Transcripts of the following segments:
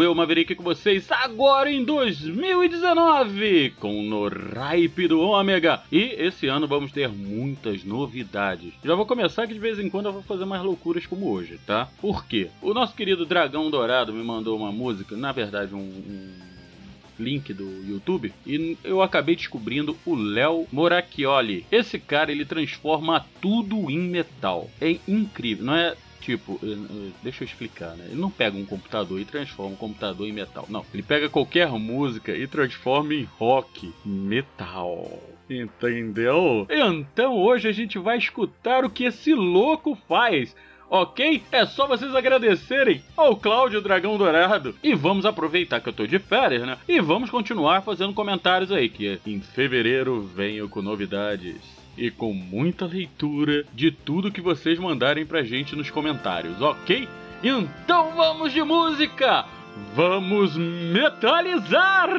Eu, Maverick, com vocês agora em 2019 com No Ripe do Ômega. E esse ano vamos ter muitas novidades. Já vou começar que de vez em quando eu vou fazer mais loucuras como hoje, tá? Por quê? O nosso querido Dragão Dourado me mandou uma música, na verdade, um- um link do YouTube e eu acabei descobrindo o Léo Moracchioli. Esse cara ele transforma tudo em metal. É incrível, não é tipo, eh, eh, deixa eu explicar, né? Ele não pega um computador e transforma um computador em metal. Não, ele pega qualquer música e transforma em rock metal. Entendeu? Então hoje a gente vai escutar o que esse louco faz. Ok? É só vocês agradecerem ao Cláudio Dragão Dourado. E vamos aproveitar que eu tô de férias, né? E vamos continuar fazendo comentários aí, que em fevereiro venho com novidades. E com muita leitura de tudo que vocês mandarem pra gente nos comentários, ok? Então vamos de música! Vamos metalizar!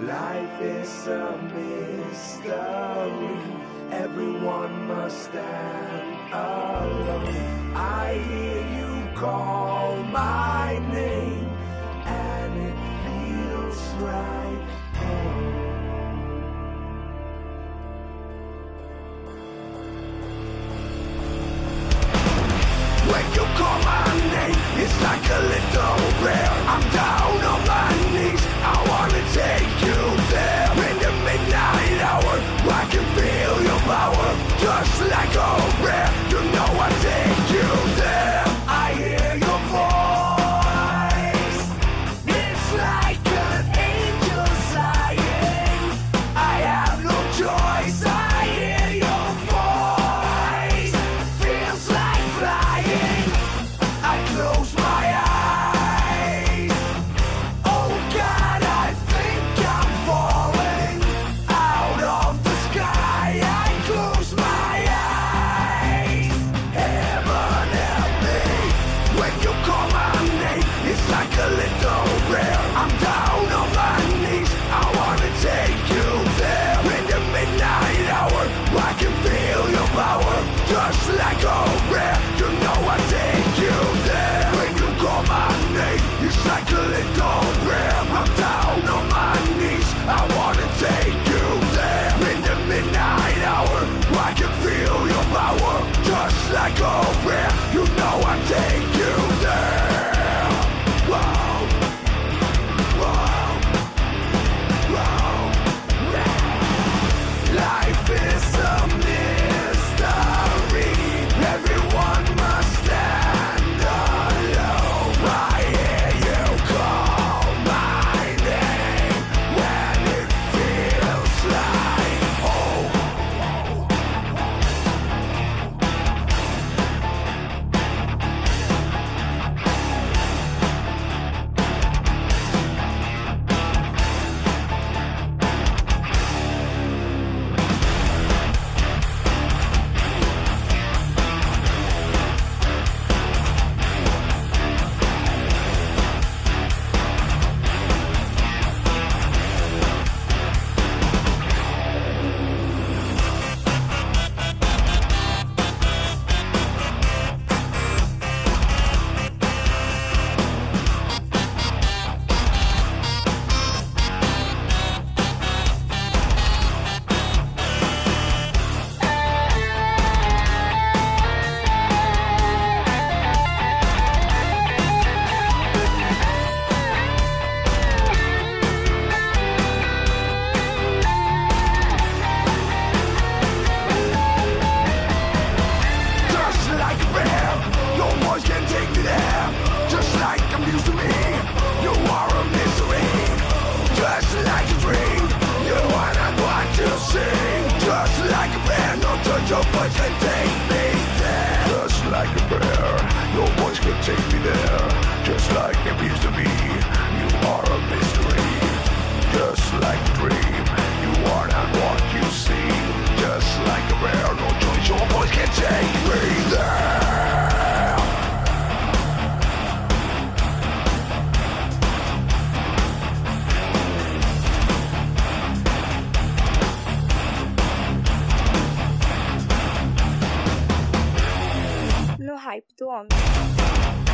Life is a mystery. Everyone must stand alone. I hear you call my name, When you call my name, it's like a little prayer. I'm down ohren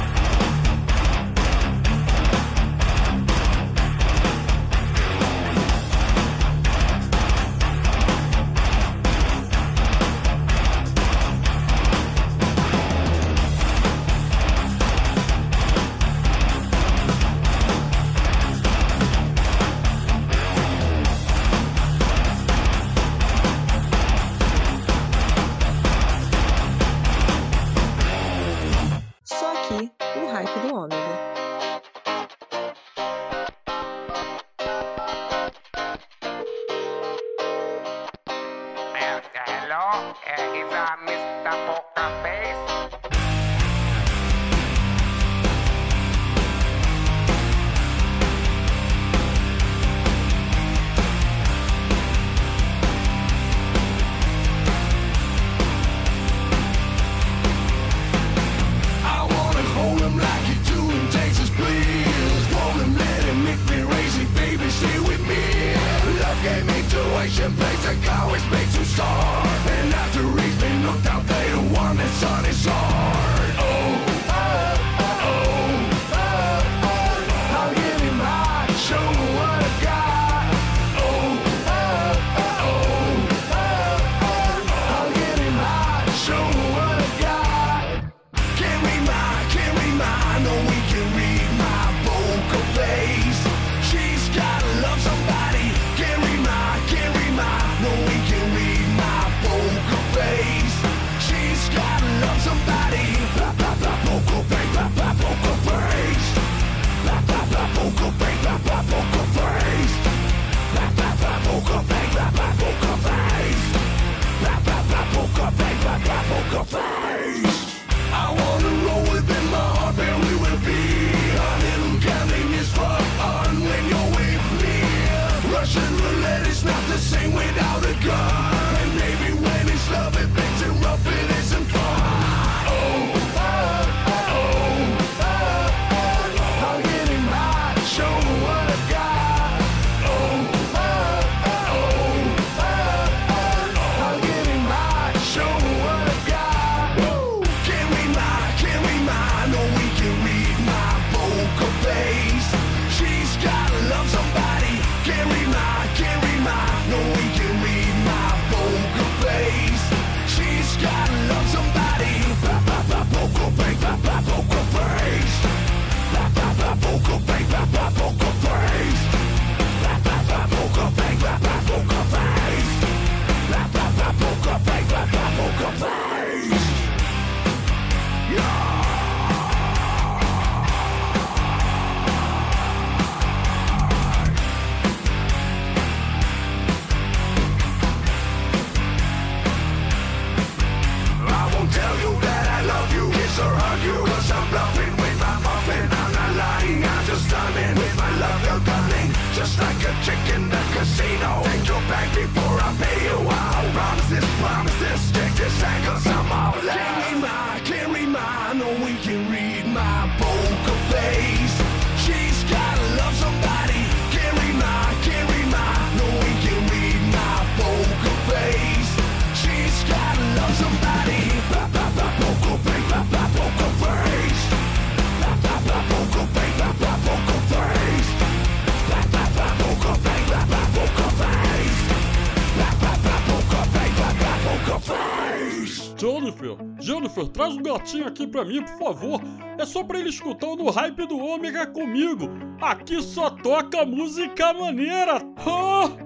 filhotinho aqui pra mim, por favor. É só pra ele escutar o No Hype do Ômega comigo. Aqui só toca música maneira. Oh!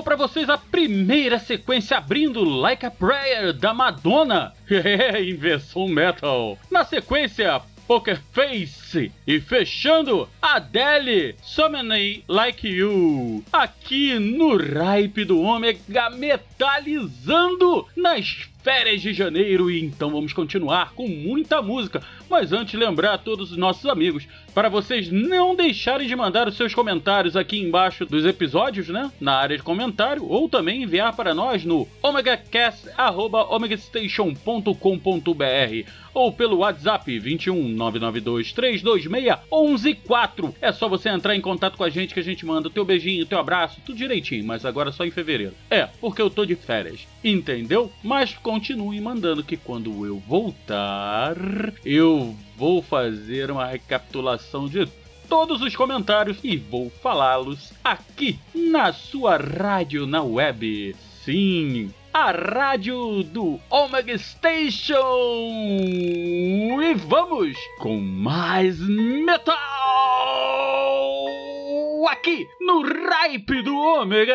Ficou pra vocês a primeira sequência abrindo Like a Prayer da Madonna. Inversão metal. Na sequência, Poker Face. E fechando, Adele, Summoning Like You. Aqui no Ripe do Ômega, metalizando nas férias de janeiro. E então vamos continuar com muita música. Mas antes, lembrar a todos os nossos amigos para vocês não deixarem de mandar os seus comentários aqui embaixo dos episódios, né? Na área de comentário, ou também enviar para nós no omegacast.omegastation.com.br ou pelo WhatsApp 21 992 326 114. É só você entrar em contato com a gente que a gente manda o teu beijinho, o teu abraço, tudo direitinho, mas agora só em fevereiro. É, porque eu tô de férias, entendeu? Mas continue mandando que quando eu voltar, eu vou fazer uma recapitulação de todos os comentários e vou falá-los aqui na sua rádio na web. Sim, a rádio do Omega Station! E vamos com mais metal! Aqui no Ripe do Ômega!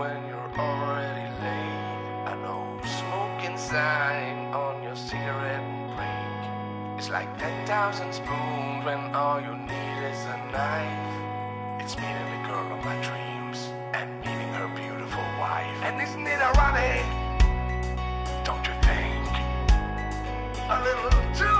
When you're already late. I know smoking sign on your cigarette break. It's like 10,000 spoons when all you need is a knife. It's meeting the girl of my dreams and meeting her beautiful wife. And isn't it ironic? Don't you think? A little too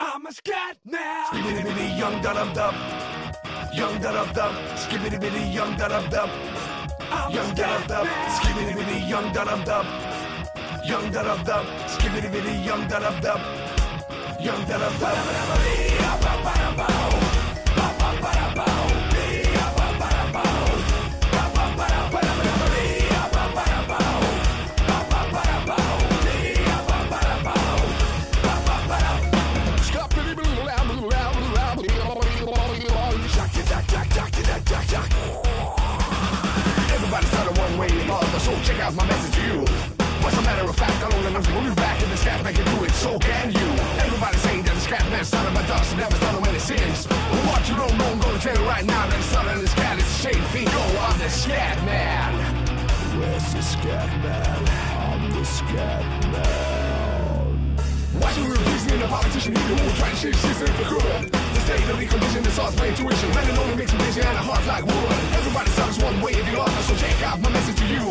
I'm a scat man. Skibbity bitty young da dum dum. Young da dum dum. Skibbity bitty young da dum dum. Young da dum dum. Skibbity bitty young da dum dum. Young da dum dum. Skibbity bitty young da dum dum. Young da dum dum. So check out my message to you. What's a matter of fact, I don't know when you back in the scat man can do it, so can you. Everybody saying that the scat man started by dust never started when it sins. But what you don't know, I'm gonna tell you right now that it's in this cat, it's a shame thing. Yo, I'm the scat man. Where's the scat man? I'm the scat man. Why should we reason a politician who will try to shit shit for good? Of the condition is intuition. Man, it only makes me busy and a heart like wood. Everybody sucks one way or the other, so check out my message to you.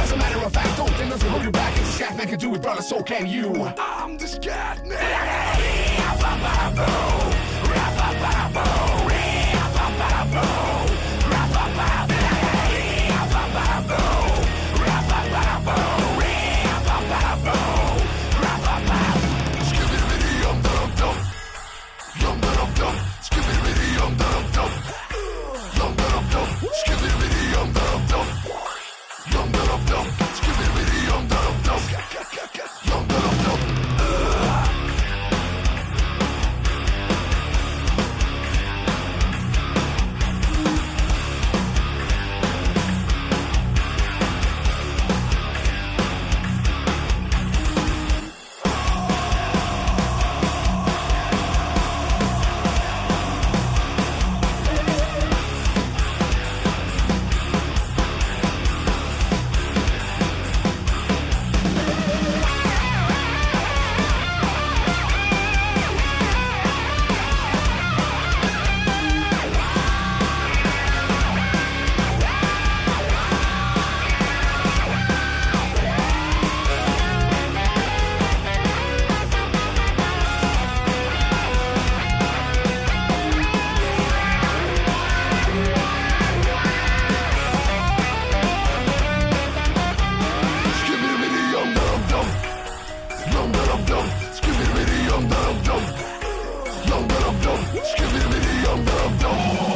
As a matter of fact, don't think nothing hold you back. If scat man can do it, brother, so can you. I'm the scat dum dum dum dum dum dum. Skibidi dum dum dum.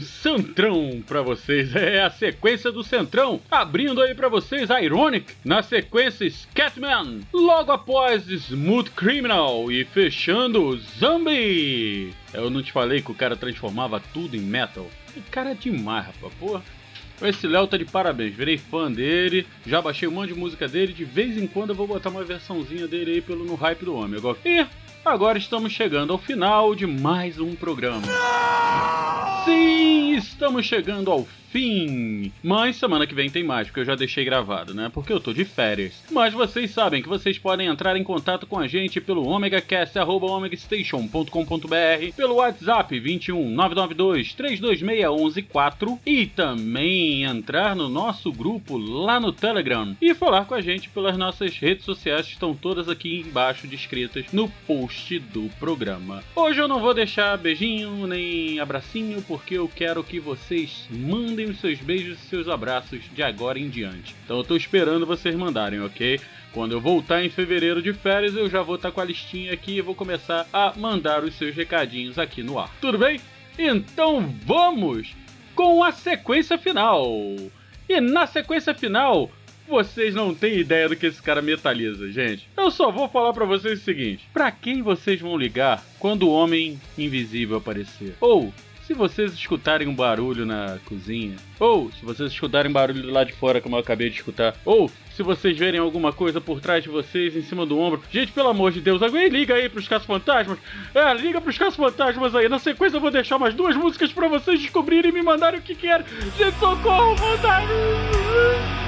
Centrão pra vocês. É a sequência do Centrão. Abrindo aí pra vocês Ironic. Na sequência Scatman. Logo após Smooth Criminal. E fechando Zombie. Eu não te falei que o cara transformava tudo em metal. O cara é demais, rapaz. Esse Léo tá de parabéns, virei fã dele, já baixei um monte de música dele, de vez em quando eu vou botar uma versãozinha dele aí pelo no hype do. Agora, e agora estamos chegando ao final de mais um programa. Sim, estamos chegando ao fim. Mas semana que vem tem mais, porque eu já deixei gravado, né? Porque eu tô de férias. Mas vocês sabem que vocês podem entrar em contato com a gente pelo omegacast.omegastation.com.br, pelo WhatsApp 21 992 326 4 e também entrar no nosso grupo lá no Telegram e falar com a gente pelas nossas redes sociais que estão todas aqui embaixo descritas no post do programa. Hoje eu não vou deixar beijinho nem abracinho porque eu quero que vocês mandem os seus beijos e seus abraços de agora em diante. Então eu tô esperando vocês mandarem, ok? Quando eu voltar em fevereiro de férias, eu já vou estar com a listinha aqui e vou começar a mandar os seus recadinhos aqui no ar. Tudo bem? Então vamos com a sequência final. E na sequência final, vocês não têm ideia do que esse cara metaliza, gente. Eu só vou falar para vocês o seguinte: para quem vocês vão ligar quando o homem invisível aparecer? Ou se vocês escutarem um barulho na cozinha, ou se vocês escutarem barulho lado de fora, como eu acabei de escutar, ou se vocês verem alguma coisa por trás de vocês, em cima do ombro, gente, pelo amor de Deus, alguém liga aí pros casos fantasmas. É, liga pros casos fantasmas aí. Na sequência eu vou deixar mais duas músicas para vocês descobrirem e me mandarem o que querem. Gente, socorro, fantasma!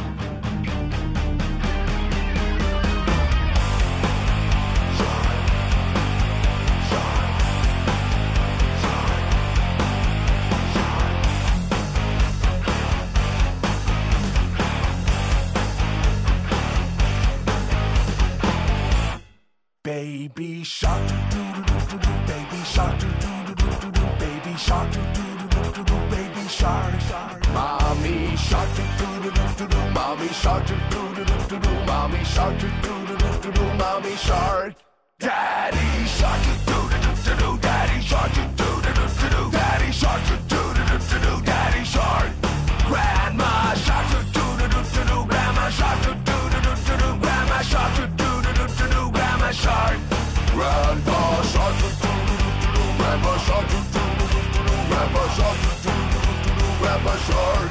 baby shark do do do do do baby shark do do do do do baby shark do do do do do baby shark mommy shark do do do do do mommy shark do do do do do mommy shark do do do do do mommy shark daddy shark do do do do daddy shark do do do do daddy shark do shark.